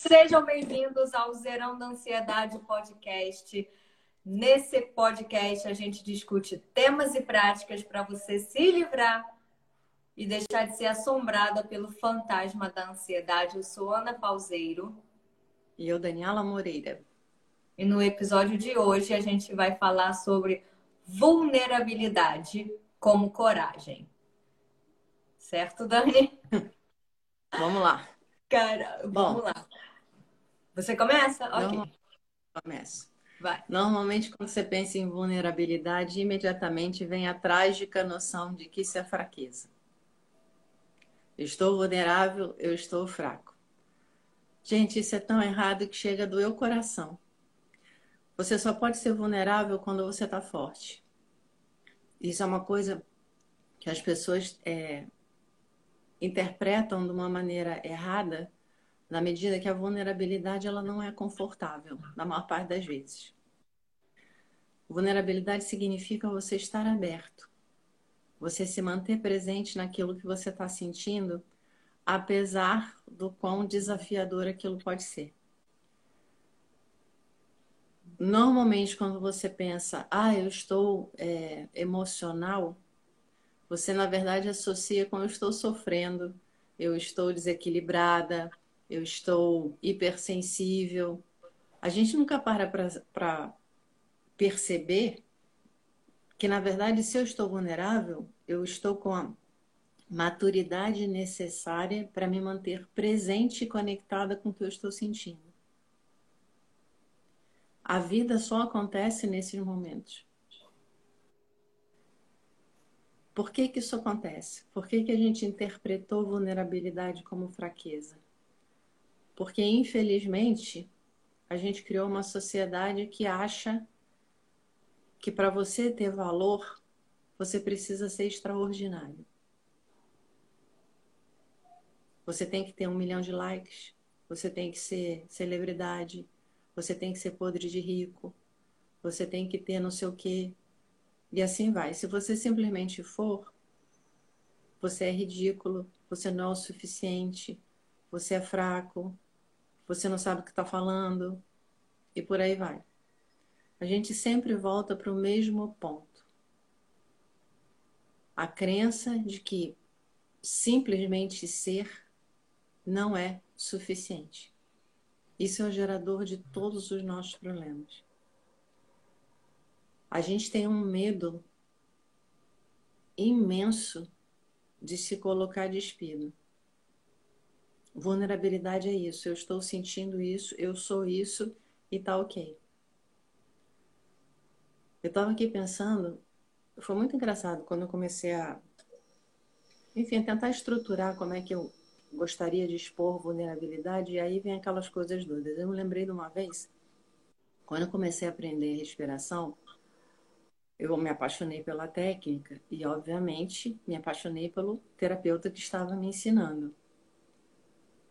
Sejam bem-vindos ao Zerão da Ansiedade Podcast. Nesse podcast a gente discute temas e práticas para você se livrar e deixar de ser assombrada pelo fantasma da ansiedade. Eu sou Ana Pauseiro. E eu, Daniela Moreira. E no episódio de hoje a gente vai falar sobre vulnerabilidade como coragem. Certo, Dani? Vamos lá. Cara, vamos Bom, lá. Você começa? Ok. Começo. Vai. Normalmente, quando você pensa em vulnerabilidade, imediatamente vem a trágica noção de que isso é fraqueza. Eu estou vulnerável, eu estou fraco. Gente, isso é tão errado que chega a doer o coração. Você só pode ser vulnerável quando você está forte. Isso é uma coisa que as pessoas é, interpretam de uma maneira errada na medida que a vulnerabilidade ela não é confortável, na maior parte das vezes. Vulnerabilidade significa você estar aberto, você se manter presente naquilo que você está sentindo, apesar do quão desafiador aquilo pode ser. Normalmente, quando você pensa, ah, eu estou é, emocional, você na verdade associa com eu estou sofrendo, eu estou desequilibrada, eu estou hipersensível. A gente nunca para para perceber que, na verdade, se eu estou vulnerável, eu estou com a maturidade necessária para me manter presente e conectada com o que eu estou sentindo. A vida só acontece nesses momentos. Por que, que isso acontece? Por que, que a gente interpretou vulnerabilidade como fraqueza? Porque, infelizmente, a gente criou uma sociedade que acha que para você ter valor, você precisa ser extraordinário. Você tem que ter um milhão de likes, você tem que ser celebridade, você tem que ser podre de rico, você tem que ter não sei o quê. E assim vai. Se você simplesmente for, você é ridículo, você não é o suficiente, você é fraco, você não sabe o que está falando, e por aí vai. A gente sempre volta para o mesmo ponto. A crença de que simplesmente ser não é suficiente. Isso é o gerador de todos os nossos problemas. A gente tem um medo imenso de se colocar despido. Vulnerabilidade é isso. Eu estou sentindo isso, eu sou isso e tá ok. Eu estava aqui pensando, foi muito engraçado quando eu comecei a, enfim, tentar estruturar como é que eu gostaria de expor vulnerabilidade, e aí vem aquelas coisas doidas. Eu me lembrei de uma vez, quando eu comecei a aprender respiração, eu me apaixonei pela técnica e, obviamente, me apaixonei pelo terapeuta que estava me ensinando.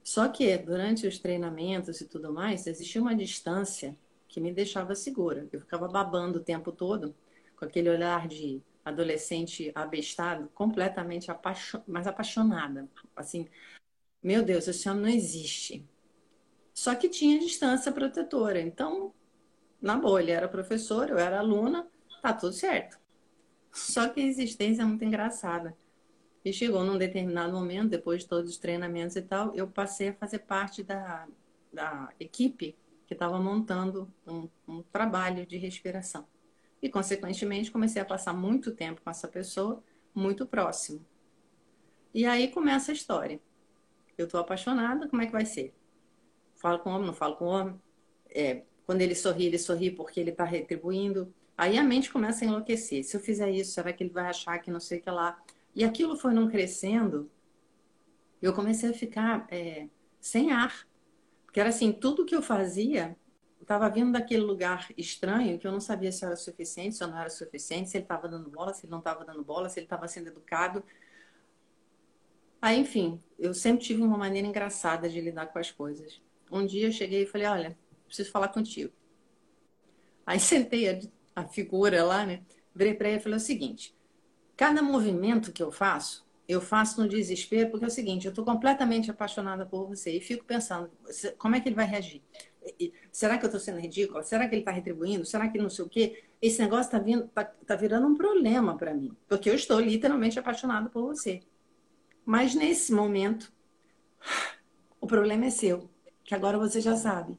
Só que durante os treinamentos e tudo mais, existia uma distância que me deixava segura. Eu ficava babando o tempo todo, com aquele olhar de adolescente abestado, completamente apaixon... apaixonada. Assim, meu Deus, esse homem não existe. Só que tinha distância protetora. Então, na ele era professor, eu era aluna, tá tudo certo. Só que a existência é muito engraçada. E chegou num determinado momento, depois de todos os treinamentos e tal, eu passei a fazer parte da, da equipe que estava montando um, um trabalho de respiração. E, consequentemente, comecei a passar muito tempo com essa pessoa, muito próximo. E aí começa a história. Eu estou apaixonada, como é que vai ser? Falo com o homem, não falo com o homem. É, quando ele sorri, ele sorri porque ele está retribuindo. Aí a mente começa a enlouquecer. Se eu fizer isso, será que ele vai achar que não sei o que lá? E aquilo foi não crescendo, eu comecei a ficar é, sem ar. Porque era assim, tudo que eu fazia estava vindo daquele lugar estranho que eu não sabia se era suficiente, se eu não era suficiente, se ele estava dando bola, se ele não estava dando bola, se ele estava sendo educado. Aí, enfim, eu sempre tive uma maneira engraçada de lidar com as coisas. Um dia eu cheguei e falei, olha, preciso falar contigo. Aí sentei a, a figura lá, né? Virei para ele e falei o seguinte: Cada movimento que eu faço eu faço no desespero, porque é o seguinte, eu estou completamente apaixonada por você e fico pensando, como é que ele vai reagir? Será que eu estou sendo ridícula? Será que ele está retribuindo? Será que não sei o quê? Esse negócio está tá, tá virando um problema para mim, porque eu estou literalmente apaixonada por você. Mas nesse momento, o problema é seu, que agora você já sabe.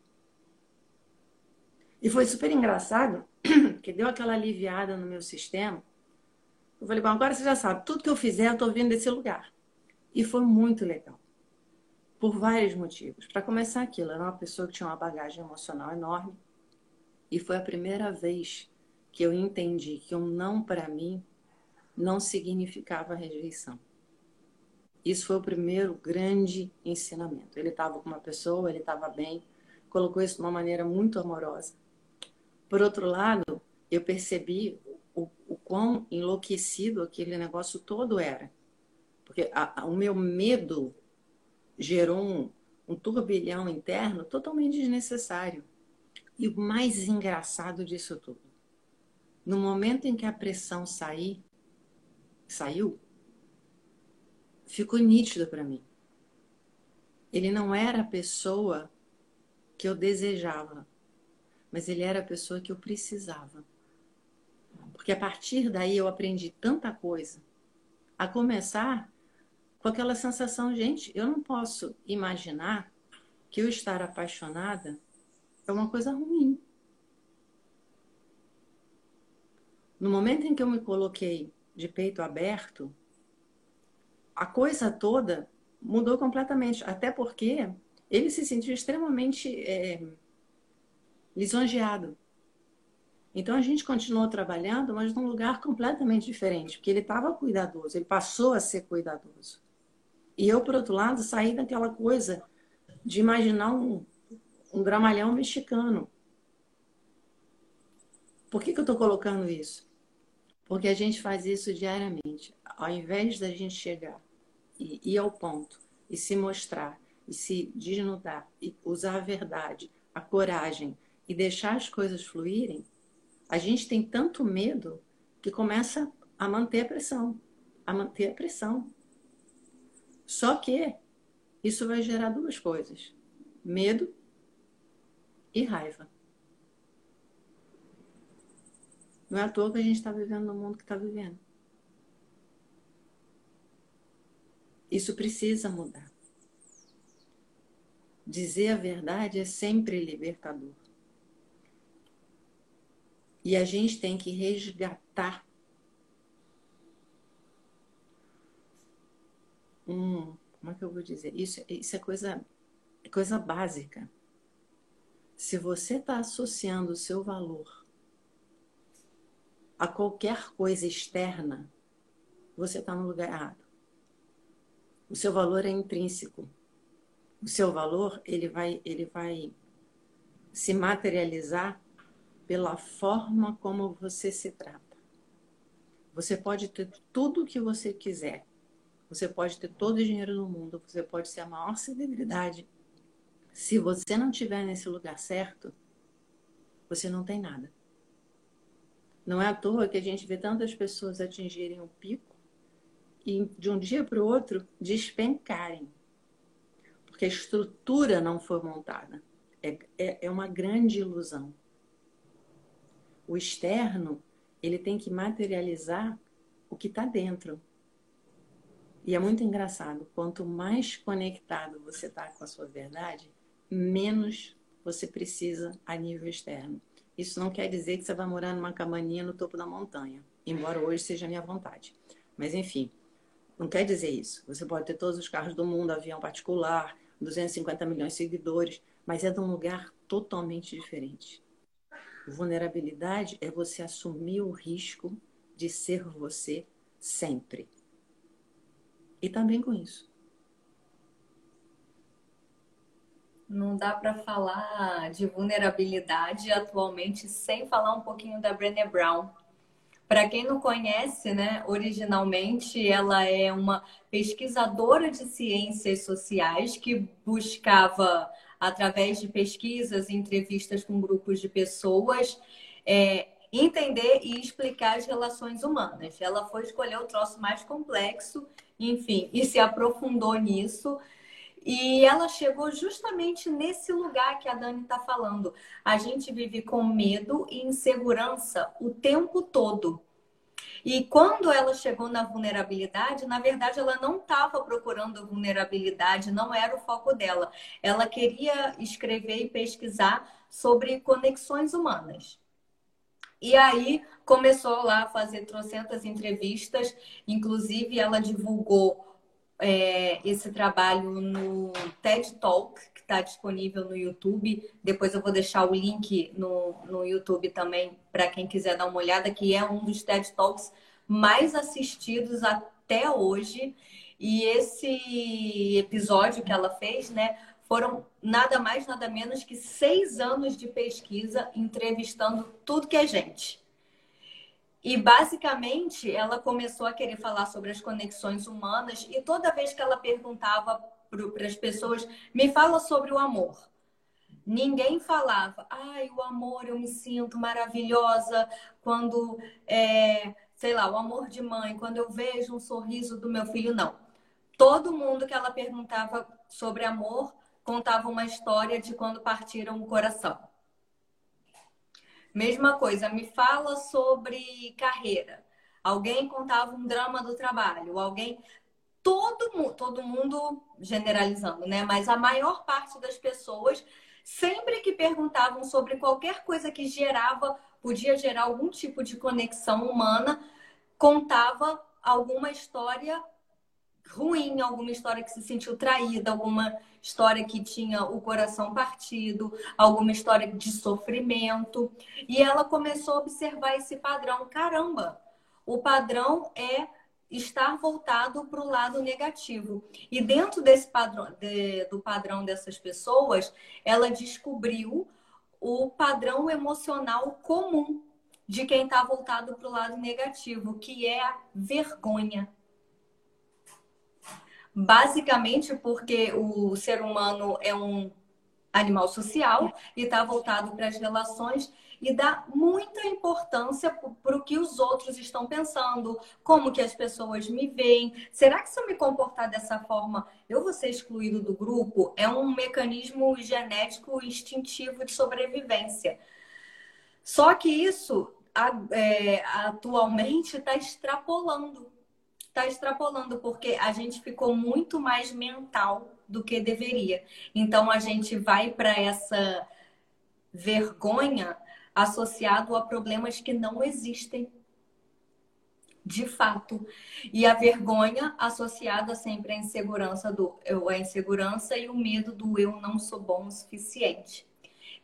E foi super engraçado, que deu aquela aliviada no meu sistema. Eu falei, bom, agora você já sabe, tudo que eu fizer, eu estou vindo desse lugar. E foi muito legal. Por vários motivos. Para começar aquilo, era uma pessoa que tinha uma bagagem emocional enorme. E foi a primeira vez que eu entendi que um não para mim não significava rejeição. Isso foi o primeiro grande ensinamento. Ele estava com uma pessoa, ele estava bem, colocou isso de uma maneira muito amorosa. Por outro lado, eu percebi quão enlouquecido aquele negócio todo era. Porque a, a, o meu medo gerou um, um turbilhão interno totalmente desnecessário. E o mais engraçado disso tudo, no momento em que a pressão sair, saiu, ficou nítido para mim. Ele não era a pessoa que eu desejava, mas ele era a pessoa que eu precisava. Porque a partir daí eu aprendi tanta coisa. A começar com aquela sensação, gente, eu não posso imaginar que eu estar apaixonada é uma coisa ruim. No momento em que eu me coloquei de peito aberto, a coisa toda mudou completamente. Até porque ele se sentiu extremamente é, lisonjeado. Então a gente continuou trabalhando, mas num lugar completamente diferente, porque ele estava cuidadoso, ele passou a ser cuidadoso. E eu, por outro lado, saí daquela coisa de imaginar um, um gramalhão mexicano. Por que, que eu estou colocando isso? Porque a gente faz isso diariamente. Ao invés da gente chegar e ir ao ponto e se mostrar e se desnudar e usar a verdade, a coragem e deixar as coisas fluírem, a gente tem tanto medo que começa a manter a pressão, a manter a pressão. Só que isso vai gerar duas coisas: medo e raiva. Não é à toa que a gente está vivendo no mundo que está vivendo. Isso precisa mudar. Dizer a verdade é sempre libertador. E a gente tem que resgatar um. Como é que eu vou dizer? Isso, isso é coisa, coisa básica. Se você está associando o seu valor a qualquer coisa externa, você está no lugar errado. O seu valor é intrínseco. O seu valor ele vai, ele vai se materializar pela forma como você se trata. Você pode ter tudo o que você quiser. Você pode ter todo o dinheiro do mundo. Você pode ser a maior celebridade. Se você não estiver nesse lugar certo, você não tem nada. Não é à toa que a gente vê tantas pessoas atingirem o pico e de um dia para o outro despencarem. Porque a estrutura não foi montada. É, é, é uma grande ilusão. O externo, ele tem que materializar o que está dentro. E é muito engraçado, quanto mais conectado você está com a sua verdade, menos você precisa a nível externo. Isso não quer dizer que você vai morar numa cabaninha no topo da montanha, embora hoje seja a minha vontade. Mas enfim, não quer dizer isso. Você pode ter todos os carros do mundo, avião particular, 250 milhões de seguidores, mas é de um lugar totalmente diferente. Vulnerabilidade é você assumir o risco de ser você sempre. E também com isso. Não dá para falar de vulnerabilidade atualmente sem falar um pouquinho da Brené Brown. Para quem não conhece, né, originalmente ela é uma pesquisadora de ciências sociais que buscava, através de pesquisas e entrevistas com grupos de pessoas, é, entender e explicar as relações humanas. Ela foi escolher o troço mais complexo, enfim, e se aprofundou nisso. E ela chegou justamente nesse lugar que a Dani está falando. A gente vive com medo e insegurança o tempo todo. E quando ela chegou na vulnerabilidade, na verdade ela não estava procurando vulnerabilidade, não era o foco dela. Ela queria escrever e pesquisar sobre conexões humanas. E aí começou lá a fazer trocentas entrevistas, inclusive ela divulgou é, esse trabalho no TED Talk, está disponível no YouTube. Depois eu vou deixar o link no, no YouTube também para quem quiser dar uma olhada, que é um dos TED Talks mais assistidos até hoje. E esse episódio que ela fez, né, foram nada mais, nada menos que seis anos de pesquisa entrevistando tudo que é gente. E basicamente ela começou a querer falar sobre as conexões humanas e toda vez que ela perguntava para as pessoas, me fala sobre o amor. Ninguém falava, ai, o amor, eu me sinto maravilhosa quando, é, sei lá, o amor de mãe, quando eu vejo um sorriso do meu filho, não. Todo mundo que ela perguntava sobre amor contava uma história de quando partiram o coração. Mesma coisa, me fala sobre carreira. Alguém contava um drama do trabalho, alguém todo todo mundo generalizando, né? Mas a maior parte das pessoas sempre que perguntavam sobre qualquer coisa que gerava, podia gerar algum tipo de conexão humana, contava alguma história ruim, alguma história que se sentiu traída, alguma história que tinha o coração partido, alguma história de sofrimento. E ela começou a observar esse padrão. Caramba, o padrão é estar voltado para o lado negativo. E dentro desse padrão, de, do padrão dessas pessoas, ela descobriu o padrão emocional comum de quem está voltado para o lado negativo, que é a vergonha. Basicamente porque o ser humano é um animal social e está voltado para as relações e dá muita importância para o que os outros estão pensando, como que as pessoas me veem. Será que se eu me comportar dessa forma, eu vou ser excluído do grupo? É um mecanismo genético instintivo de sobrevivência. Só que isso é, atualmente está extrapolando está extrapolando, porque a gente ficou muito mais mental do que deveria. Então a gente vai para essa vergonha associado a problemas que não existem de fato. E a vergonha associada sempre à insegurança do eu, a insegurança e o medo do eu não sou bom o suficiente.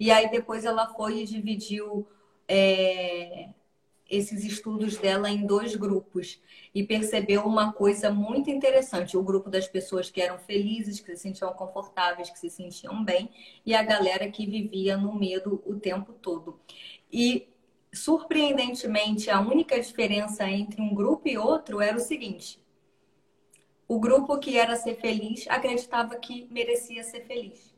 E aí depois ela foi e dividiu é, esses estudos dela em dois grupos e percebeu uma coisa muito interessante: o grupo das pessoas que eram felizes, que se sentiam confortáveis, que se sentiam bem, e a galera que vivia no medo o tempo todo. E surpreendentemente, a única diferença entre um grupo e outro era o seguinte: o grupo que era ser feliz acreditava que merecia ser feliz.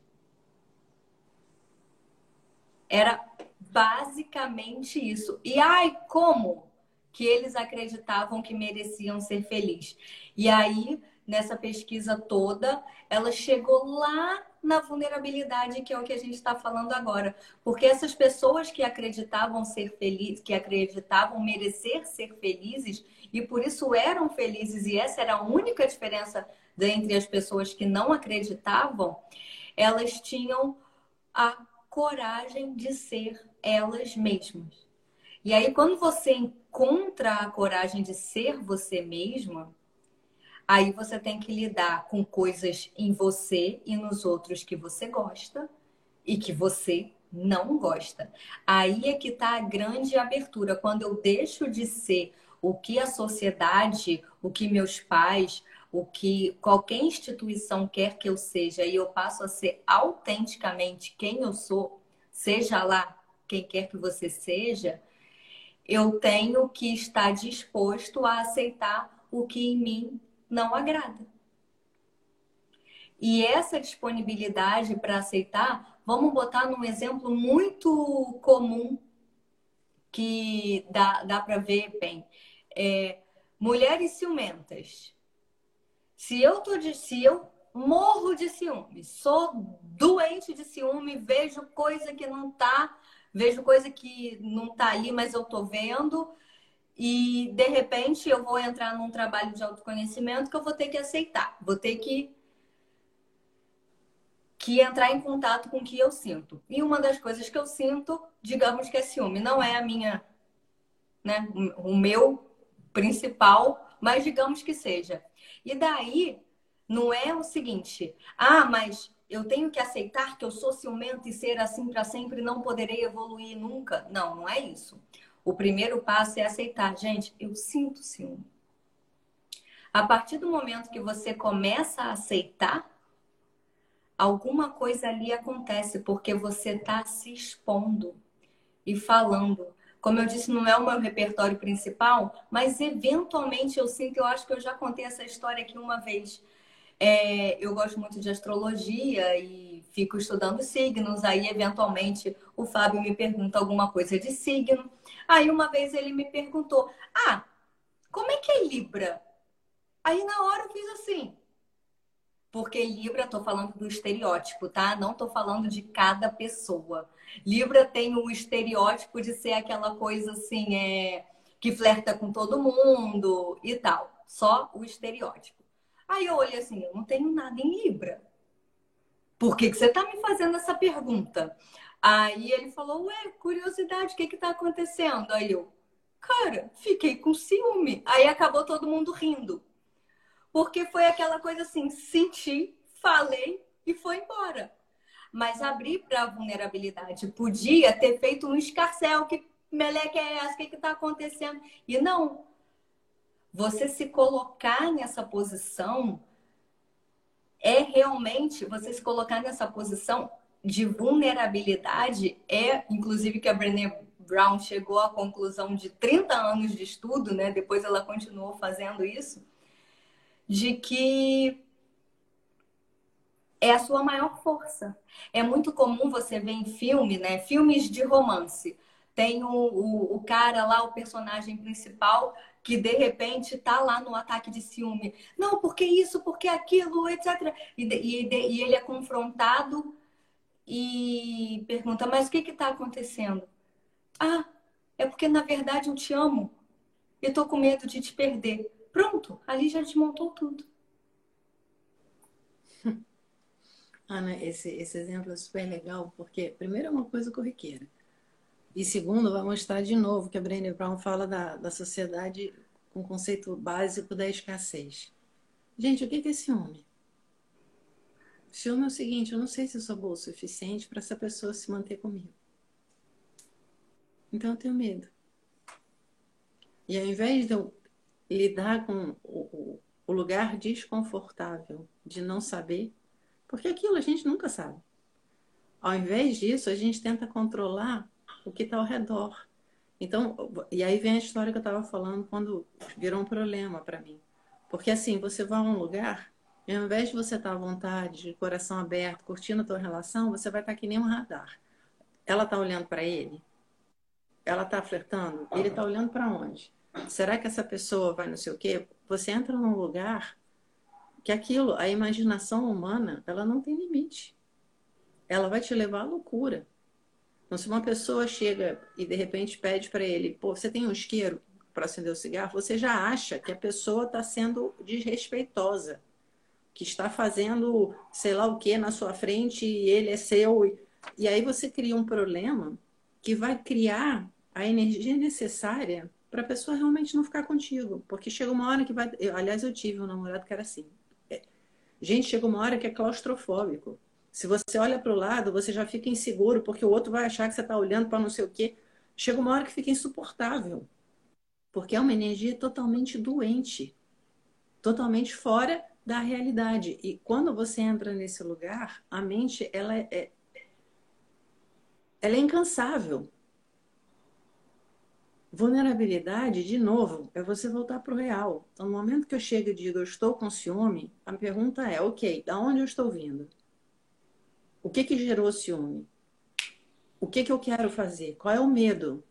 Era basicamente isso. E ai, como que eles acreditavam que mereciam ser felizes. E aí, nessa pesquisa toda, ela chegou lá na vulnerabilidade, que é o que a gente está falando agora. Porque essas pessoas que acreditavam ser felizes, que acreditavam merecer ser felizes, e por isso eram felizes, e essa era a única diferença entre as pessoas que não acreditavam, elas tinham a coragem de ser elas mesmas. E aí, quando você encontra a coragem de ser você mesma, aí você tem que lidar com coisas em você e nos outros que você gosta e que você não gosta. Aí é que está a grande abertura. Quando eu deixo de ser o que a sociedade, o que meus pais, o que qualquer instituição quer que eu seja e eu passo a ser autenticamente quem eu sou, seja lá quem quer que você seja, eu tenho que estar disposto a aceitar o que em mim não agrada. E essa disponibilidade para aceitar, vamos botar num exemplo muito comum que dá, dá para ver bem. É, mulheres ciumentas. Se eu tô de, se eu morro de ciúme, sou doente de ciúme, vejo coisa que não tá, vejo coisa que não tá ali, mas eu tô vendo, e de repente eu vou entrar num trabalho de autoconhecimento que eu vou ter que aceitar, vou ter que que entrar em contato com o que eu sinto. E uma das coisas que eu sinto, digamos que é ciúme, não é a minha, né, o meu principal, mas digamos que seja. E daí não é o seguinte: "Ah, mas eu tenho que aceitar que eu sou ciumento e ser assim para sempre, não poderei evoluir nunca". Não, não é isso. O primeiro passo é aceitar, gente, eu sinto ciúme. A partir do momento que você começa a aceitar, alguma coisa ali acontece, porque você está se expondo e falando. Como eu disse, não é o meu repertório principal, mas eventualmente eu sinto, eu acho que eu já contei essa história aqui uma vez. É, eu gosto muito de astrologia e fico estudando signos. Aí, eventualmente, o Fábio me pergunta alguma coisa de signo. Aí, uma vez, ele me perguntou: Ah, como é que é Libra? Aí, na hora, eu fiz assim. Porque Libra, estou falando do estereótipo, tá? Não estou falando de cada pessoa. Libra tem o estereótipo de ser aquela coisa assim, é, que flerta com todo mundo e tal. Só o estereótipo. Aí eu olhei assim, eu não tenho nada em Libra. Por que, que você está me fazendo essa pergunta? Aí ele falou, ué, curiosidade, o que está acontecendo? Aí eu, cara, fiquei com ciúme. Aí acabou todo mundo rindo. Porque foi aquela coisa assim, senti, falei e foi embora. Mas abrir para a vulnerabilidade. Podia ter feito um escarcel, que meleca é essa, o que está acontecendo? E não, você se colocar nessa posição é realmente você se colocar nessa posição de vulnerabilidade é, inclusive que a Brené Brown chegou à conclusão de 30 anos de estudo, né? Depois ela continuou fazendo isso, de que é a sua maior força. É muito comum você ver em filme, né? Filmes de romance. Tem o, o, o cara lá, o personagem principal, que de repente está lá no ataque de ciúme. Não, porque isso, porque aquilo, etc. E, e, e ele é confrontado e pergunta: Mas o que está acontecendo? Ah, é porque na verdade eu te amo e estou com medo de te perder. Pronto, ali já desmontou tudo. Ana, esse, esse exemplo é super legal, porque, primeiro, é uma coisa corriqueira. E segundo, vai mostrar de novo que a Brené Brown fala da, da sociedade com o conceito básico da escassez. Gente, o que é ciúme? Ciúme é o seguinte, eu não sei se eu sou boa o suficiente para essa pessoa se manter comigo. Então eu tenho medo. E ao invés de eu lidar com o, o lugar desconfortável de não saber, porque aquilo a gente nunca sabe. Ao invés disso, a gente tenta controlar o que está ao redor. Então, e aí vem a história que eu estava falando quando virou um problema para mim. Porque assim, você vai a um lugar, e ao invés de você estar tá à vontade, de coração aberto, curtindo a tua relação, você vai estar tá que nem um radar. Ela está olhando para ele? Ela está flertando? Ele está olhando para onde? Será que essa pessoa vai não sei o quê? Você entra num lugar que aquilo, a imaginação humana, ela não tem limite. Ela vai te levar à loucura. Então, se uma pessoa chega e de repente pede para ele, pô, você tem um isqueiro para acender o cigarro, você já acha que a pessoa está sendo desrespeitosa, que está fazendo sei lá o que na sua frente e ele é seu. E aí você cria um problema que vai criar a energia necessária para a pessoa realmente não ficar contigo. Porque chega uma hora que vai. Eu, aliás, eu tive um namorado que era assim. É, gente, chega uma hora que é claustrofóbico. Se você olha para o lado, você já fica inseguro, porque o outro vai achar que você está olhando para não sei o quê. Chega uma hora que fica insuportável. Porque é uma energia totalmente doente, totalmente fora da realidade. E quando você entra nesse lugar, a mente ela é, é ela é incansável. Vulnerabilidade, de novo, é você voltar para o real. Então, no momento que eu chego e digo eu estou com ciúme, a pergunta é, ok, da onde eu estou vindo? O que que gerou ciúme? O que que eu quero fazer? Qual é o medo?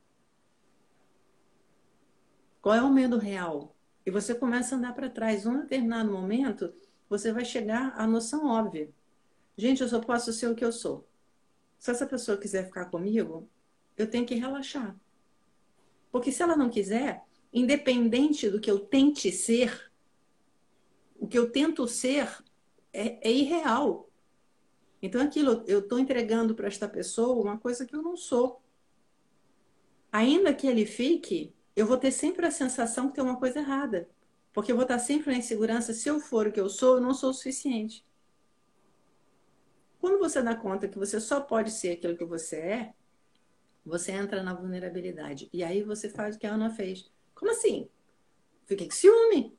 Qual é o medo real? E você começa a andar para trás. Um determinado momento, você vai chegar à noção óbvia. Gente, eu só posso ser o que eu sou. Se essa pessoa quiser ficar comigo, eu tenho que relaxar. Porque se ela não quiser, independente do que eu tente ser, o que eu tento ser é, é irreal. Então, aquilo, eu estou entregando para esta pessoa uma coisa que eu não sou. Ainda que ele fique, eu vou ter sempre a sensação que tem uma coisa errada. Porque eu vou estar sempre na insegurança, se eu for o que eu sou, eu não sou o suficiente. Quando você dá conta que você só pode ser aquilo que você é, você entra na vulnerabilidade. E aí você faz o que a Ana fez. Como assim? Fiquei com ciúme.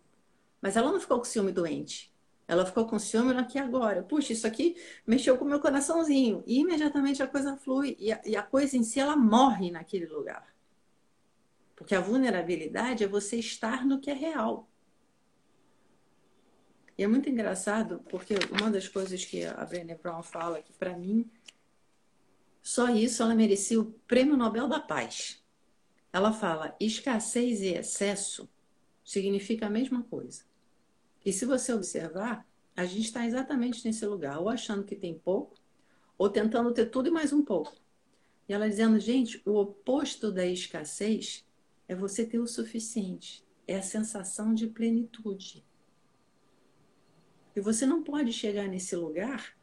Mas ela não ficou com ciúme doente. Ela ficou com ciúme aqui agora. Puxa, isso aqui mexeu com o meu coraçãozinho. E imediatamente a coisa flui. E a, e a coisa em si, ela morre naquele lugar. Porque a vulnerabilidade é você estar no que é real. E é muito engraçado, porque uma das coisas que a Brené Brown fala, que para mim, só isso ela merecia o Prêmio Nobel da Paz. Ela fala: escassez e excesso significa a mesma coisa. E se você observar, a gente está exatamente nesse lugar, ou achando que tem pouco, ou tentando ter tudo e mais um pouco. E ela dizendo, gente, o oposto da escassez é você ter o suficiente, é a sensação de plenitude. E você não pode chegar nesse lugar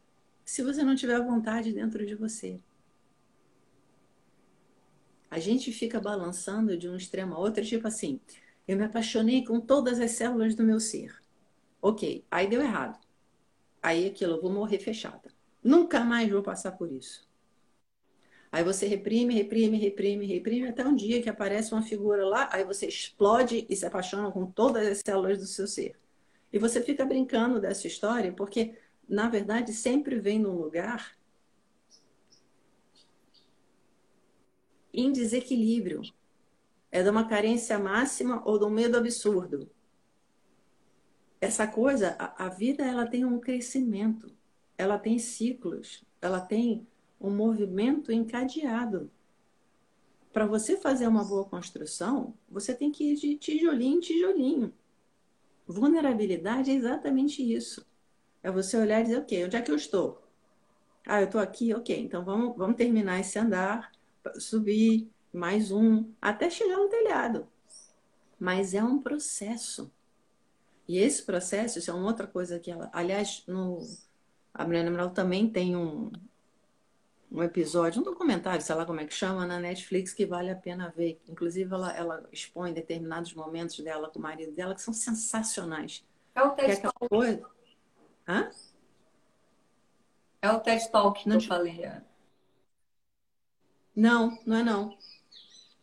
se você não tiver vontade dentro de você. A gente fica balançando de um extremo a outro, tipo assim, eu me apaixonei com todas as células do meu ser. Ok, aí deu errado. Aí aquilo, eu vou morrer fechada. Nunca mais vou passar por isso. Aí você reprime, reprime, reprime, reprime, até um dia que aparece uma figura lá, aí você explode e se apaixona com todas as células do seu ser. E você fica brincando dessa história, porque, na verdade, sempre vem num lugar em desequilíbrio. É de uma carência máxima ou de um medo absurdo. Essa coisa, a, a vida ela tem um crescimento, ela tem ciclos, ela tem um movimento encadeado. Para você fazer uma boa construção, você tem que ir de tijolinho em tijolinho. Vulnerabilidade é exatamente isso. É você olhar e dizer, ok, onde é que eu estou? Ah, eu estou aqui, ok, então vamos, vamos terminar esse andar, subir, mais um, até chegar no telhado. Mas é um processo. E esse processo, isso é uma outra coisa que ela. Aliás, no, a Mariana Amaral também tem um, um episódio, um documentário, sei lá como é que chama, na Netflix, que vale a pena ver. Inclusive, ela, ela expõe determinados momentos dela com o marido dela que são sensacionais. É o TED Talk. Coisa... Hã? É o TED Talk que não eu falei. É. Não, não é não.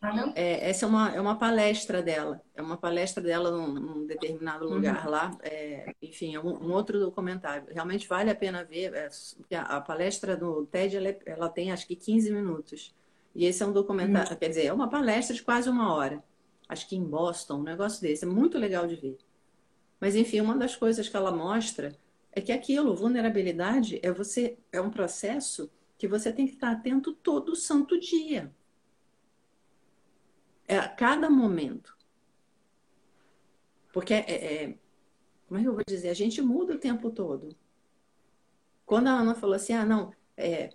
Não? É, essa é uma, é uma palestra dela. É uma palestra dela num, num determinado uhum. lugar uhum. lá. É, enfim, é um, um, outro documentário. Realmente vale a pena ver. É, a, a, palestra do TED, ela, é, ela, tem acho que 15 minutos. E esse é um documentário, uhum. quer dizer, é uma palestra de quase uma hora. Acho que em Boston, um negócio desse. É muito legal de ver. Mas, enfim, uma das coisas que ela mostra é que aquilo, vulnerabilidade, é você é um processo que você tem que estar atento todo santo dia. É a cada momento. Porque, é, é, como é que eu vou dizer? A gente muda o tempo todo. Quando a Ana falou assim, ah, não, é,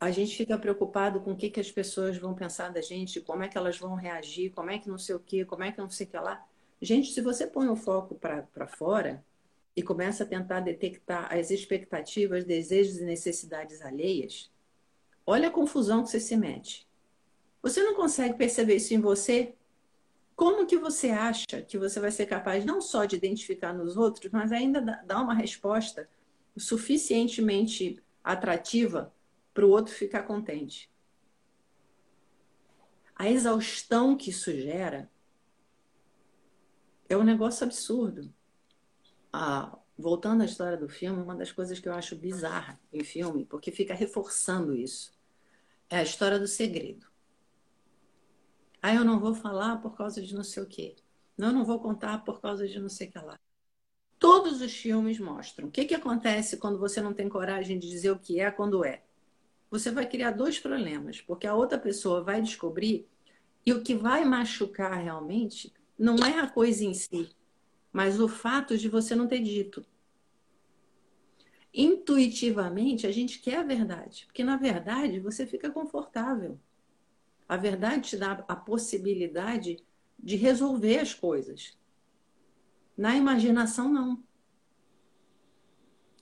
a gente fica preocupado com o que, que as pessoas vão pensar da gente, como é que elas vão reagir, como é que não sei o quê, como é que não sei o que lá. Gente, se você põe o foco para fora, e começa a tentar detectar as expectativas, desejos e necessidades alheias, olha a confusão que você se mete. Você não consegue perceber isso em você? Como que você acha que você vai ser capaz não só de identificar nos outros, mas ainda dar uma resposta suficientemente atrativa para o outro ficar contente? A exaustão que isso gera é um negócio absurdo a, voltando à história do filme, uma das coisas que eu acho bizarra em filme, porque fica reforçando isso, é a história do segredo. Ah, eu não vou falar por causa de não sei o quê. Não, não vou contar por causa de não sei o que lá. Todos os filmes mostram o que, que acontece quando você não tem coragem de dizer o que é quando é. Você vai criar dois problemas, porque a outra pessoa vai descobrir e o que vai machucar realmente não é a coisa em si, mas o fato de você não ter dito. Intuitivamente, a gente quer a verdade, porque na verdade você fica confortável. A verdade te dá a possibilidade de resolver as coisas. Na imaginação, não.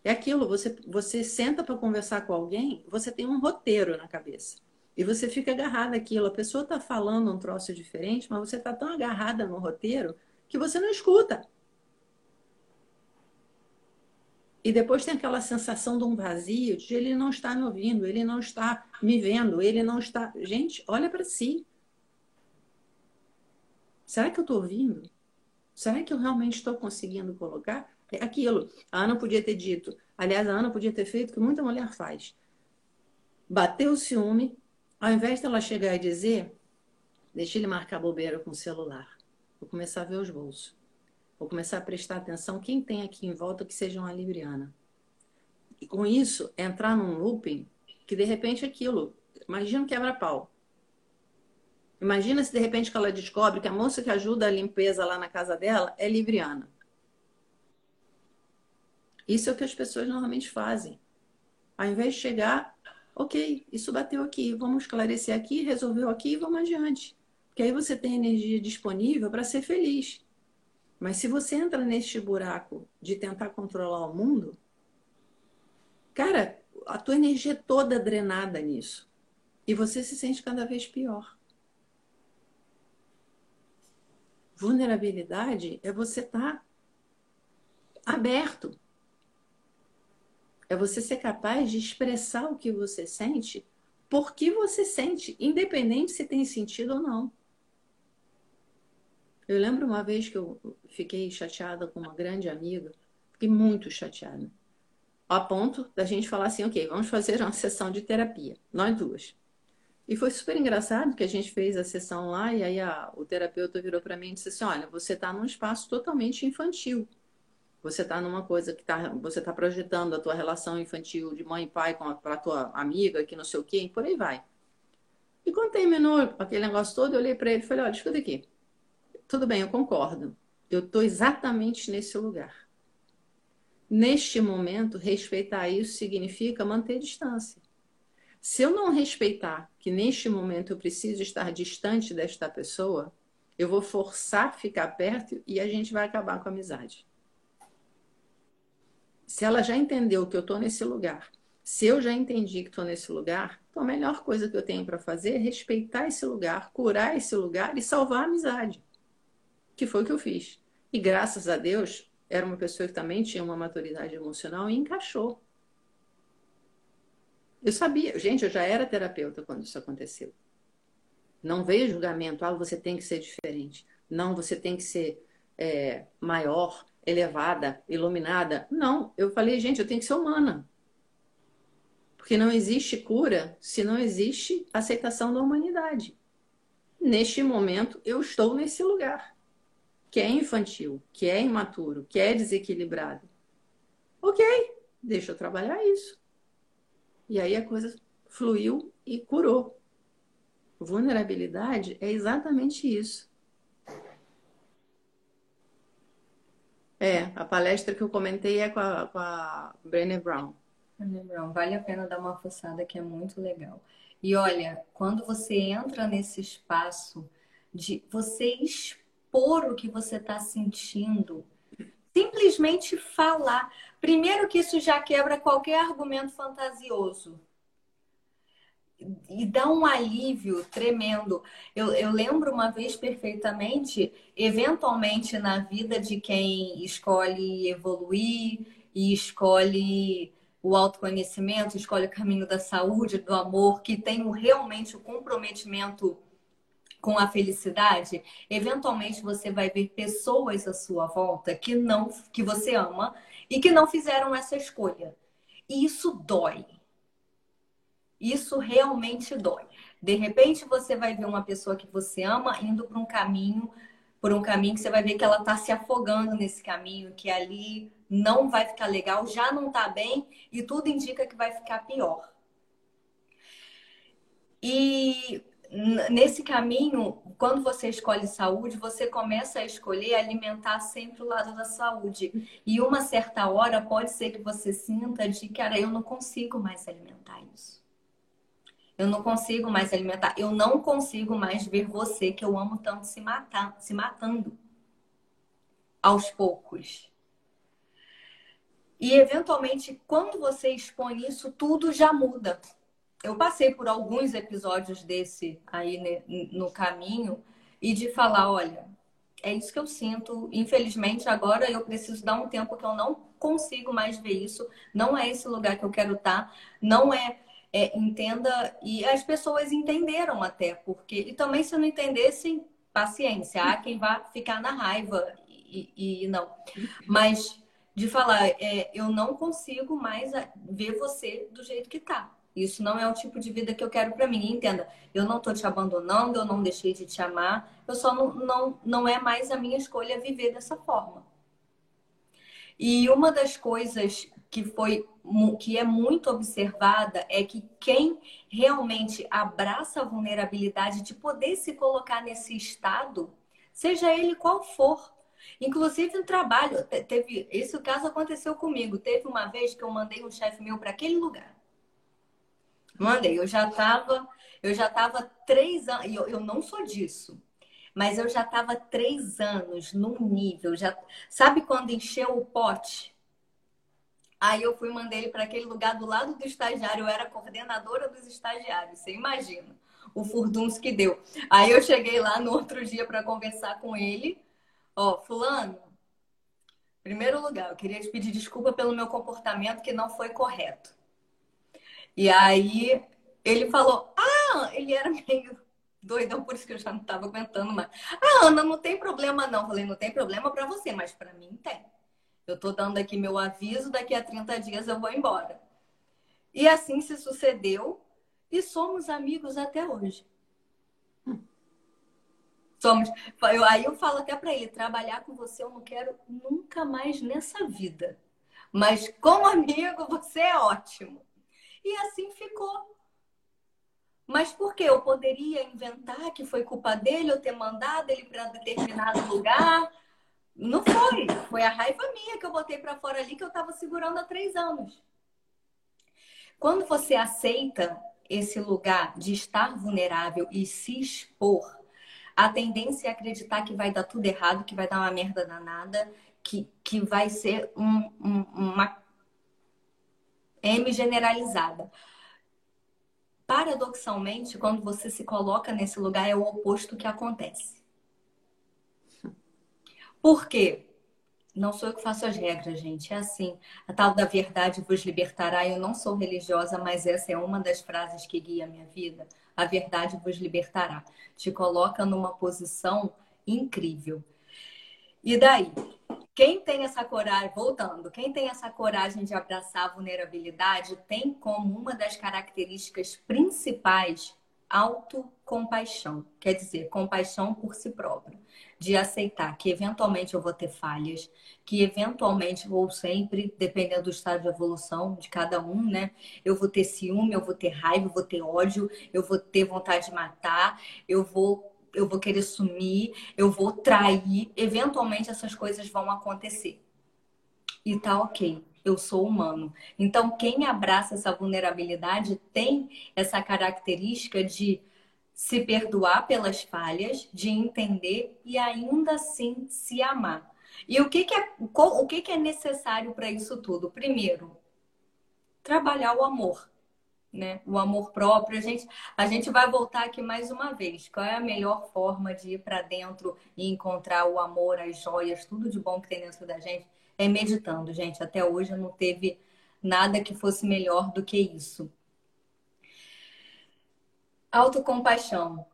É aquilo, você, você senta para conversar com alguém, você tem um roteiro na cabeça. E você fica agarrado àquilo. A pessoa está falando um troço diferente, mas você está tão agarrada no roteiro que você não escuta. E depois tem aquela sensação de um vazio, de ele não está me ouvindo, ele não está me vendo, ele não está. Gente, olha para si. Será que eu estou ouvindo? Será que eu realmente estou conseguindo colocar? É aquilo. A Ana podia ter dito. Aliás, a Ana podia ter feito o que muita mulher faz. Bateu o ciúme, ao invés dela chegar e dizer, deixa ele marcar bobeira com o celular. Vou começar a ver os bolsos. Vou começar a prestar atenção quem tem aqui em volta que seja uma libriana. E com isso, entrar num looping que de repente aquilo, imagina um quebra-pau. Imagina se de repente que ela descobre que a moça que ajuda a limpeza lá na casa dela é libriana. Isso é o que as pessoas normalmente fazem. Ao invés de chegar, ok, isso bateu aqui, vamos esclarecer aqui, resolveu aqui e vamos adiante. Porque aí você tem energia disponível para ser feliz. Mas se você entra neste buraco de tentar controlar o mundo, cara, a tua energia é toda drenada nisso. E você se sente cada vez pior. Vulnerabilidade é você estar tá aberto. É você ser capaz de expressar o que você sente, porque você sente, independente se tem sentido ou não. Eu lembro uma vez que eu fiquei chateada com uma grande amiga, fiquei muito chateada, a ponto da gente falar assim, ok, vamos fazer uma sessão de terapia, nós duas. E foi super engraçado que a gente fez a sessão lá e aí a, o terapeuta virou para mim e disse assim, olha, você está num espaço totalmente infantil. Você está numa coisa que tá, você está projetando a tua relação infantil de mãe e pai com a, a tua amiga, que não sei o quê, e por aí vai. E quando terminou aquele negócio todo, eu olhei para ele e falei, olha, escuta aqui, tudo bem, eu concordo. Eu estou exatamente nesse lugar. Neste momento, respeitar isso significa manter distância. Se eu não respeitar que neste momento eu preciso estar distante desta pessoa, eu vou forçar ficar perto e a gente vai acabar com a amizade. Se ela já entendeu que eu estou nesse lugar, se eu já entendi que estou nesse lugar, então a melhor coisa que eu tenho para fazer é respeitar esse lugar, curar esse lugar e salvar a amizade que foi o que eu fiz. E graças a Deus, era uma pessoa que também tinha uma maturidade emocional e encaixou. Eu sabia, gente, eu já era terapeuta quando isso aconteceu. Não veio julgamento, ah, você tem que ser diferente. Não, você tem que ser é, maior, elevada, iluminada. Não, eu falei, gente, eu tenho que ser humana. Porque não existe cura se não existe aceitação da humanidade. Neste momento, eu estou nesse lugar que é infantil, que é imaturo, que é desequilibrado. Ok, deixa eu trabalhar isso. E aí a coisa fluiu e curou. Vulnerabilidade é exatamente isso. É, a palestra que eu comentei é com a, com a Brené Brown. Brené Brown, vale a pena dar uma forçada que é muito legal. E olha, quando você entra nesse espaço de você expor o que você está sentindo. Simplesmente falar. Primeiro que isso já quebra qualquer argumento fantasioso. E dá um alívio tremendo. Eu, eu lembro uma vez perfeitamente, eventualmente na vida de quem escolhe evoluir e escolhe o autoconhecimento, escolhe o caminho da saúde, do amor, que tem realmente o comprometimento com a felicidade, eventualmente você vai ver pessoas à sua volta que não que você ama e que não fizeram essa escolha. E isso dói. Isso realmente dói. De repente você vai ver uma pessoa que você ama indo para um caminho, por um caminho que você vai ver que ela está se afogando nesse caminho, que ali não vai ficar legal, já não está bem e tudo indica que vai ficar pior. E nesse caminho, quando você escolhe saúde, você começa a escolher alimentar sempre o lado da saúde. E uma certa hora pode ser que você sinta de, cara, eu não consigo mais alimentar isso. Eu não consigo mais alimentar. Eu não consigo mais ver você que eu amo tanto se matar, se matando aos poucos. E eventualmente, quando você expõe isso, tudo já muda eu passei por alguns episódios desse aí no caminho e de falar, olha, é isso que eu sinto. Infelizmente, agora eu preciso dar um tempo que eu não consigo mais ver isso. Não é esse lugar que eu quero estar. Não é, é entenda. E as pessoas entenderam até, porque. E também, se não entendessem, paciência. Há quem vá ficar na raiva e, e não. Mas de falar, é, eu não consigo mais ver você do jeito que tá. Isso não é o tipo de vida que eu quero para mim. Entenda, eu não estou te abandonando, eu não deixei de te amar, eu só não, não, não é mais a minha escolha viver dessa forma. E uma das coisas que foi que é muito observada é que quem realmente abraça a vulnerabilidade de poder se colocar nesse estado, seja ele qual for, Inclusive no trabalho, teve esse caso aconteceu comigo. Teve uma vez que eu mandei um chefe meu para aquele lugar. Mandei, eu já estava, eu já estava três anos, eu, eu não sou disso, mas eu já estava três anos num nível, já sabe quando encheu o pote? Aí eu fui mandei ele para aquele lugar do lado do estagiário, eu era coordenadora dos estagiários, você imagina o furdunço que deu. Aí eu cheguei lá no outro dia para conversar com ele, ó, fulano, primeiro lugar, eu queria te pedir desculpa pelo meu comportamento que não foi correto. E aí ele falou: Ah, ele era meio doidão, por isso que eu já não estava aguentando mais. Ah, Ana, não tem problema não. Falei: Não tem problema para você, mas para mim tem. Eu tô dando aqui meu aviso, daqui a 30 dias eu vou embora. E assim se sucedeu e somos amigos até hoje. Somos. Eu, aí eu falo até para ele: trabalhar com você eu não quero nunca mais nessa vida. Mas como amigo, você é ótimo. E assim ficou. Mas por quê? Eu poderia inventar que foi culpa dele eu ter mandado ele para determinado lugar. Não foi. Foi a raiva minha que eu botei para fora ali que eu estava segurando há três anos. Quando você aceita esse lugar de estar vulnerável e se expor, a tendência é acreditar que vai dar tudo errado, que vai dar uma merda danada, que, que vai ser um, um, uma M generalizada. Paradoxalmente, quando você se coloca nesse lugar, é o oposto que acontece. Por quê? Não sou eu que faço as regras, gente. É assim. A tal da verdade vos libertará. Eu não sou religiosa, mas essa é uma das frases que guia a minha vida. A verdade vos libertará. Te coloca numa posição incrível. E daí? Quem tem essa coragem, voltando, quem tem essa coragem de abraçar a vulnerabilidade tem como uma das características principais autocompaixão. Quer dizer, compaixão por si próprio. De aceitar que eventualmente eu vou ter falhas, que eventualmente ou sempre, dependendo do estado de evolução de cada um, né? Eu vou ter ciúme, eu vou ter raiva, eu vou ter ódio, eu vou ter vontade de matar, eu vou eu vou querer sumir, eu vou trair, eventualmente essas coisas vão acontecer. E tá ok, eu sou humano. Então, quem abraça essa vulnerabilidade tem essa característica de se perdoar pelas falhas, de entender e ainda assim se amar. E o que, que, é, o que, que é necessário para isso tudo? Primeiro, trabalhar o amor né? O amor próprio. A gente, a gente vai voltar aqui mais uma vez. Qual é a melhor forma de ir para dentro e encontrar o amor, as joias, tudo de bom que tem dentro da gente? É meditando, gente. Até hoje não teve nada que fosse melhor do que isso. Autocompaixão.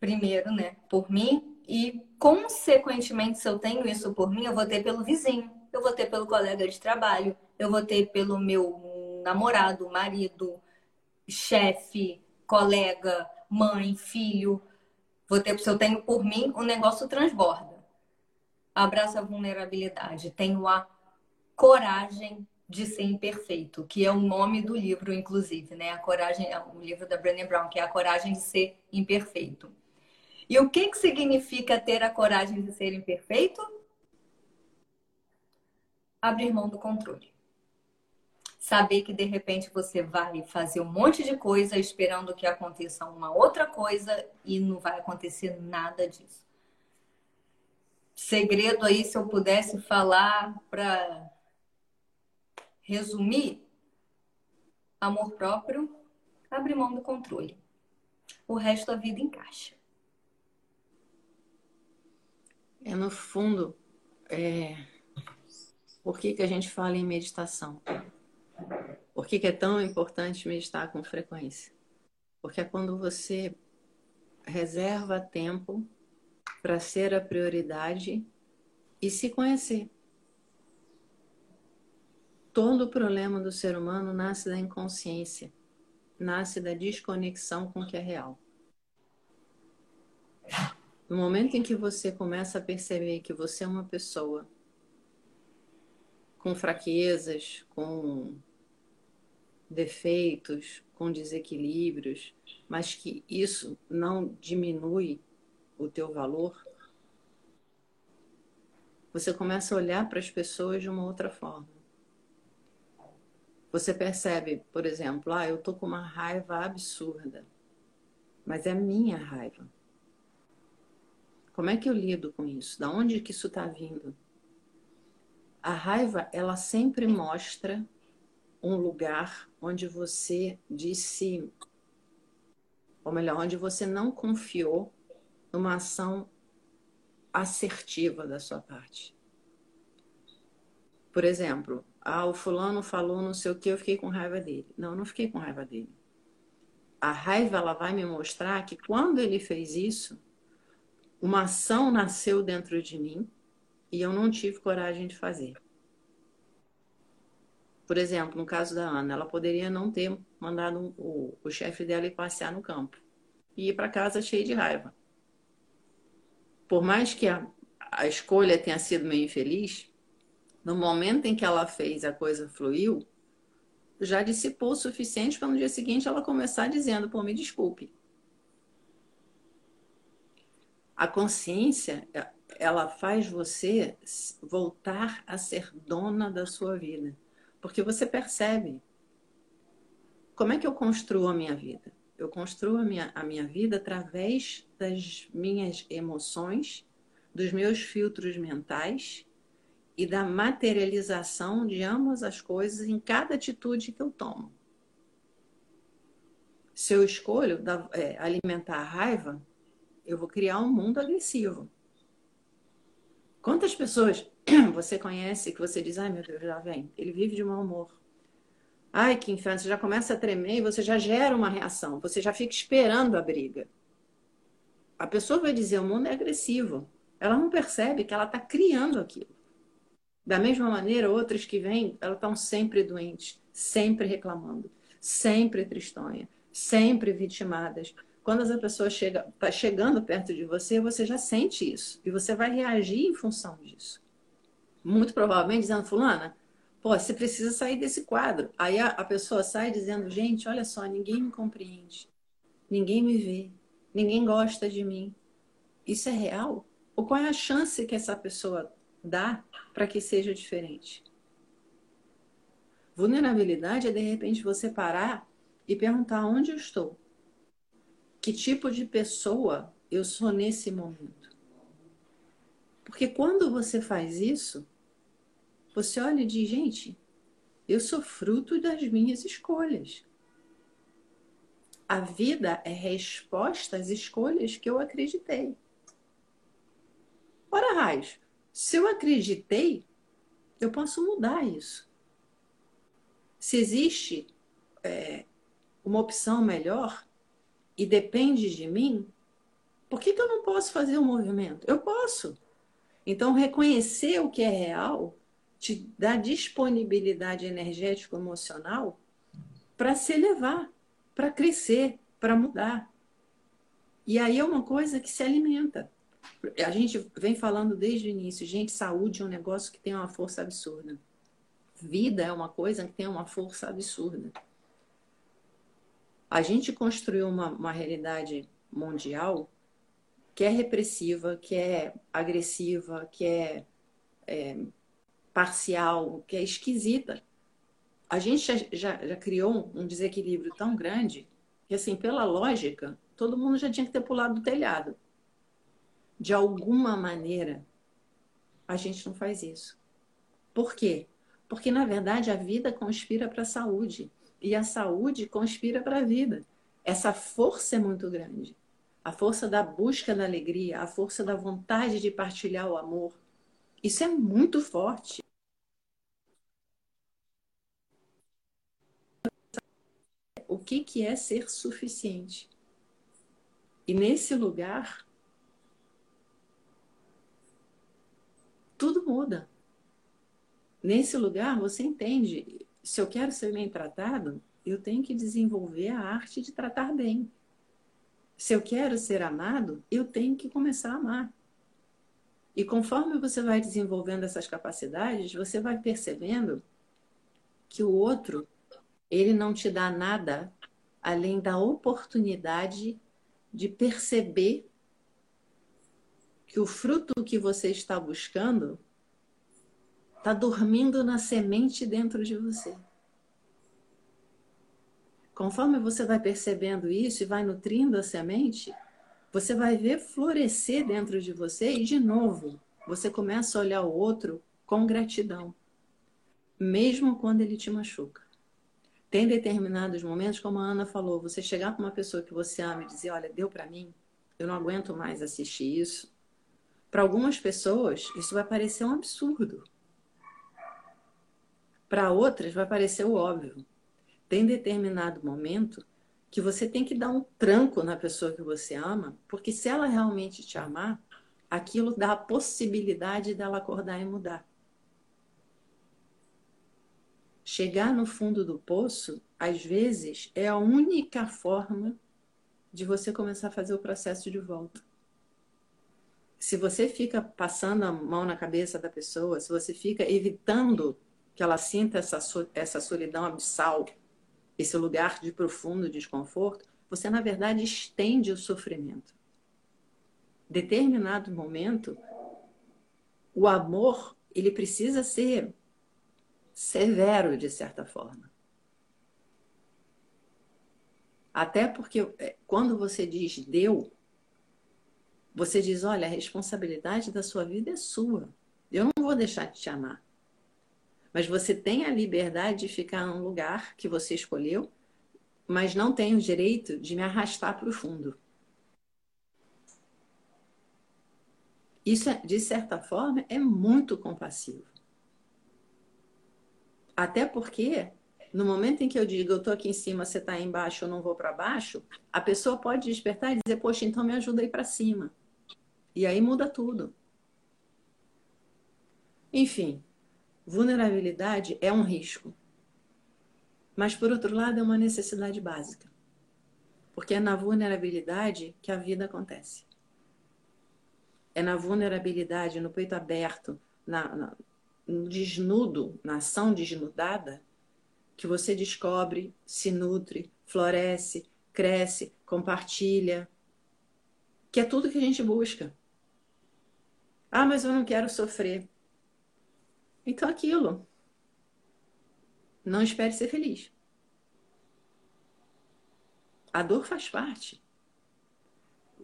Primeiro, né? Por mim e, consequentemente, se eu tenho isso por mim, eu vou ter pelo vizinho, eu vou ter pelo colega de trabalho, eu vou ter pelo meu namorado, marido, chefe, colega, mãe, filho. Vou ter, se eu tenho por mim, o negócio transborda. Abraça a vulnerabilidade. Tenho a coragem de ser imperfeito, que é o nome do livro, inclusive, né? A coragem, é o livro da Brené Brown, que é a coragem de ser imperfeito. E o que, que significa ter a coragem de ser imperfeito? Abrir mão do controle. Saber que de repente você vai fazer um monte de coisa esperando que aconteça uma outra coisa e não vai acontecer nada disso. Segredo aí, se eu pudesse falar para resumir, amor próprio, abre mão do controle. O resto a vida encaixa. É no fundo, é... por que, que a gente fala em meditação? Por que, que é tão importante meditar com frequência? Porque é quando você reserva tempo para ser a prioridade e se conhecer. Todo o problema do ser humano nasce da inconsciência, nasce da desconexão com o que é real. No momento em que você começa a perceber que você é uma pessoa com fraquezas, com defeitos, com desequilíbrios, mas que isso não diminui o teu valor, você começa a olhar para as pessoas de uma outra forma. Você percebe, por exemplo, ah, eu tô com uma raiva absurda, mas é minha raiva. Como é que eu lido com isso? Da onde que isso está vindo? A raiva, ela sempre mostra um lugar onde você disse, ou melhor, onde você não confiou numa ação assertiva da sua parte. Por exemplo, ah, o fulano falou não sei o que, eu fiquei com raiva dele. Não, não fiquei com raiva dele. A raiva ela vai me mostrar que quando ele fez isso, uma ação nasceu dentro de mim e eu não tive coragem de fazer. Por exemplo, no caso da Ana, ela poderia não ter mandado o, o chefe dela ir passear no campo e ir para casa cheia de raiva. Por mais que a, a escolha tenha sido meio infeliz, no momento em que ela fez, a coisa fluiu, já dissipou o suficiente para no dia seguinte ela começar dizendo: pô, me desculpe. A consciência, ela faz você voltar a ser dona da sua vida. Porque você percebe como é que eu construo a minha vida? Eu construo a minha, a minha vida através das minhas emoções, dos meus filtros mentais e da materialização de ambas as coisas em cada atitude que eu tomo. Se eu escolho é, alimentar a raiva, eu vou criar um mundo agressivo. Quantas pessoas você conhece que você diz, ai meu Deus, já vem, ele vive de mau humor. Ai, que inferno, você já começa a tremer e você já gera uma reação, você já fica esperando a briga. A pessoa vai dizer, o mundo é agressivo. Ela não percebe que ela está criando aquilo. Da mesma maneira, outras que vêm, elas estão sempre doentes, sempre reclamando, sempre tristonha, sempre vitimadas. Quando essa pessoa chega, está chegando perto de você, você já sente isso e você vai reagir em função disso muito provavelmente dizendo, fulana, pô, você precisa sair desse quadro. Aí a, a pessoa sai dizendo, gente, olha só, ninguém me compreende, ninguém me vê, ninguém gosta de mim. Isso é real? Ou qual é a chance que essa pessoa dá para que seja diferente? Vulnerabilidade é de repente você parar e perguntar onde eu estou. Que tipo de pessoa eu sou nesse momento? Porque quando você faz isso, você olha e diz, gente, eu sou fruto das minhas escolhas. A vida é resposta às escolhas que eu acreditei. Ora, raios, se eu acreditei, eu posso mudar isso. Se existe é, uma opção melhor e depende de mim, por que, que eu não posso fazer o um movimento? Eu posso. Então, reconhecer o que é real te dá disponibilidade energética emocional para se elevar, para crescer, para mudar. E aí é uma coisa que se alimenta. A gente vem falando desde o início, gente, saúde é um negócio que tem uma força absurda. Vida é uma coisa que tem uma força absurda. A gente construiu uma, uma realidade mundial que é repressiva, que é agressiva, que é, é parcial, que é esquisita. A gente já, já, já criou um desequilíbrio tão grande que, assim, pela lógica, todo mundo já tinha que ter pulado do telhado. De alguma maneira, a gente não faz isso. Por quê? Porque, na verdade, a vida conspira para a saúde e a saúde conspira para a vida. Essa força é muito grande. A força da busca da alegria, a força da vontade de partilhar o amor. Isso é muito forte. O que, que é ser suficiente? E nesse lugar, tudo muda. Nesse lugar, você entende: se eu quero ser bem tratado, eu tenho que desenvolver a arte de tratar bem. Se eu quero ser amado, eu tenho que começar a amar. E conforme você vai desenvolvendo essas capacidades, você vai percebendo que o outro, ele não te dá nada além da oportunidade de perceber que o fruto que você está buscando está dormindo na semente dentro de você. Conforme você vai percebendo isso e vai nutrindo a semente, você vai ver florescer dentro de você e, de novo, você começa a olhar o outro com gratidão, mesmo quando ele te machuca. Tem determinados momentos, como a Ana falou, você chegar com uma pessoa que você ama e dizer: Olha, deu para mim, eu não aguento mais assistir isso. Para algumas pessoas, isso vai parecer um absurdo. Para outras, vai parecer o óbvio. Tem determinado momento que você tem que dar um tranco na pessoa que você ama, porque se ela realmente te amar, aquilo dá a possibilidade dela acordar e mudar. Chegar no fundo do poço, às vezes, é a única forma de você começar a fazer o processo de volta se você fica passando a mão na cabeça da pessoa, se você fica evitando que ela sinta essa, essa solidão abissal, esse lugar de profundo desconforto, você, na verdade, estende o sofrimento. Determinado momento, o amor, ele precisa ser severo, de certa forma. Até porque é, quando você diz deu, você diz: olha, a responsabilidade da sua vida é sua. Eu não vou deixar de te amar. Mas você tem a liberdade de ficar num lugar que você escolheu, mas não tem o direito de me arrastar para o fundo. Isso, de certa forma, é muito compassivo. Até porque, no momento em que eu digo eu estou aqui em cima, você está embaixo, eu não vou para baixo, a pessoa pode despertar e dizer, poxa, então me ajuda aí para cima. E aí muda tudo. Enfim, vulnerabilidade é um risco. Mas, por outro lado, é uma necessidade básica. Porque é na vulnerabilidade que a vida acontece. É na vulnerabilidade, no peito aberto, na, na, no desnudo, na ação desnudada, que você descobre, se nutre, floresce, cresce, compartilha, que é tudo que a gente busca. Ah, mas eu não quero sofrer. Então, aquilo. Não espere ser feliz. A dor faz parte.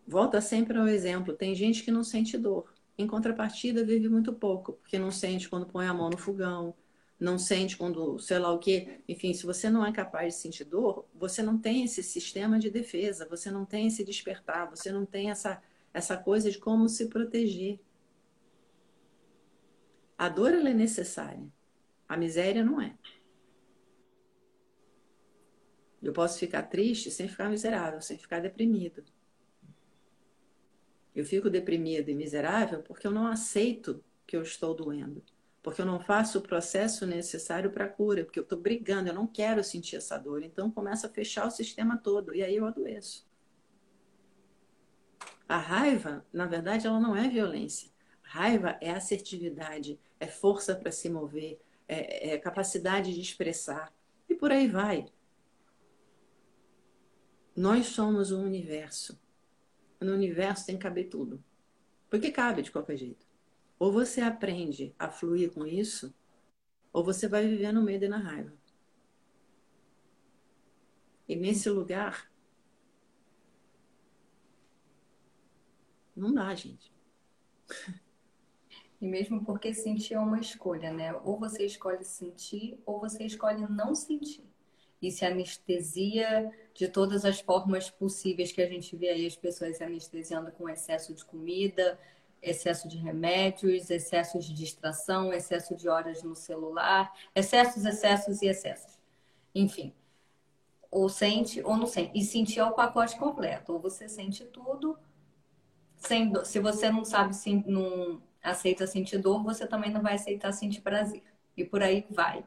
Volta sempre ao exemplo: tem gente que não sente dor. Em contrapartida, vive muito pouco, porque não sente quando põe a mão no fogão, não sente quando, sei lá o quê. Enfim, se você não é capaz de sentir dor, você não tem esse sistema de defesa, você não tem esse despertar, você não tem essa, essa coisa de como se proteger. A dor ela é necessária. A miséria não é. Eu posso ficar triste sem ficar miserável, sem ficar deprimido. Eu fico deprimido e miserável porque eu não aceito que eu estou doendo. Porque eu não faço o processo necessário para a cura. Porque eu estou brigando, eu não quero sentir essa dor. Então começa a fechar o sistema todo. E aí eu adoeço. A raiva, na verdade, ela não é violência. Raiva é assertividade, é força para se mover, é, é capacidade de expressar. E por aí vai. Nós somos o universo. No universo tem que caber tudo. Porque cabe de qualquer jeito. Ou você aprende a fluir com isso, ou você vai viver no medo e na raiva. E nesse lugar, não dá, gente. E mesmo porque sentir é uma escolha, né? Ou você escolhe sentir, ou você escolhe não sentir. E se anestesia de todas as formas possíveis que a gente vê aí as pessoas se anestesiando com excesso de comida, excesso de remédios, excesso de distração, excesso de horas no celular, excessos, excessos e excessos. Enfim, ou sente ou não sente. E sentir é o pacote completo. Ou você sente tudo, sem, se você não sabe, se não aceita sentir dor, você também não vai aceitar sentir prazer. E por aí vai.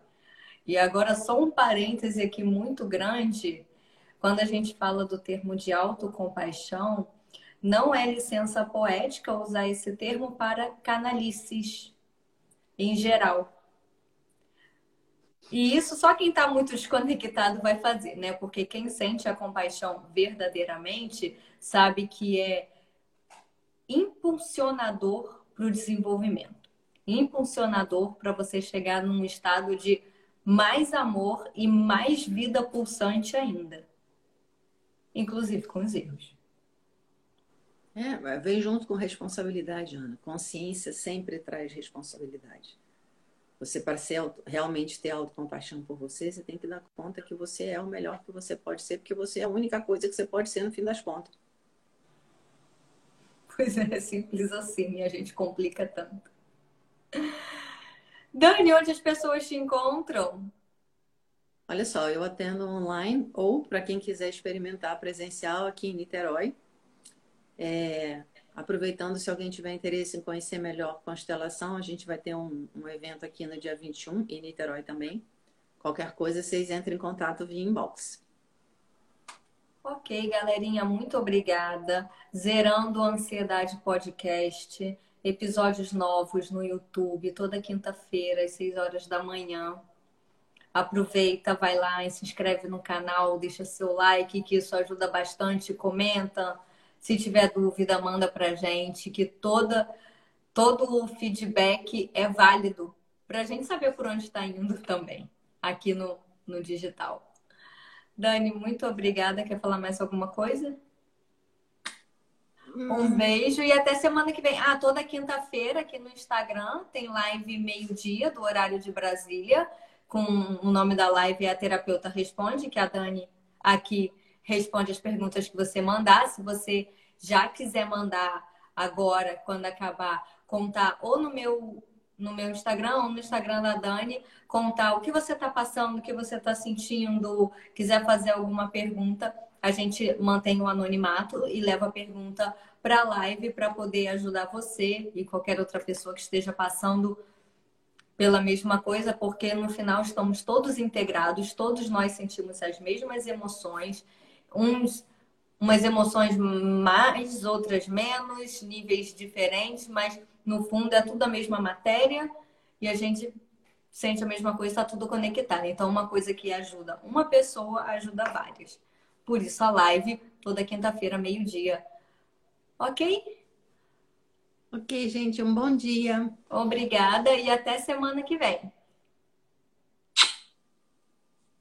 E agora, só um parêntese aqui muito grande. Quando a gente fala do termo de autocompaixão, não é licença poética usar esse termo para canalices em geral. E isso só quem está muito desconectado vai fazer, né? Porque quem sente a compaixão verdadeiramente sabe que é impulsionador para o desenvolvimento. Impulsionador para você chegar num estado de mais amor e mais vida pulsante ainda. Inclusive com os erros. É, vem junto com responsabilidade, Ana. Consciência sempre traz responsabilidade. Você, para ser, realmente ter autocompaixão por você, você tem que dar conta que você é o melhor que você pode ser, porque você é a única coisa que você pode ser no fim das contas. Pois é, é simples assim e a gente complica tanto. Dani, onde as pessoas te encontram? Olha só, eu atendo online ou para quem quiser experimentar presencial aqui em Niterói. É, aproveitando, se alguém tiver interesse em conhecer melhor constelação, a gente vai ter um, um evento aqui no dia 21 em Niterói também. Qualquer coisa, vocês entrem em contato via inbox. Ok, galerinha, muito obrigada. Zerando a Ansiedade Podcast, episódios novos no YouTube, toda quinta-feira, às 6 horas da manhã. Aproveita, vai lá e se inscreve no canal, deixa seu like, que isso ajuda bastante, comenta. Se tiver dúvida, manda pra gente, que toda, todo o feedback é válido para a gente saber por onde está indo também, aqui no, no digital. Dani, muito obrigada. Quer falar mais alguma coisa? Um hum. beijo e até semana que vem. Ah, toda quinta-feira aqui no Instagram tem live meio-dia do horário de Brasília. Com o nome da live é a terapeuta responde, que a Dani aqui responde as perguntas que você mandar. Se você já quiser mandar agora, quando acabar, contar ou no meu no meu Instagram ou no Instagram da Dani, contar o que você está passando, o que você está sentindo, quiser fazer alguma pergunta, a gente mantém o anonimato e leva a pergunta para a live para poder ajudar você e qualquer outra pessoa que esteja passando pela mesma coisa, porque no final estamos todos integrados, todos nós sentimos as mesmas emoções, uns umas emoções mais, outras menos, níveis diferentes, mas no fundo é tudo a mesma matéria e a gente sente a mesma coisa, está tudo conectado. Então, uma coisa que ajuda uma pessoa ajuda várias. Por isso, a live toda quinta-feira, meio-dia. Ok? Ok, gente, um bom dia. Obrigada e até semana que vem.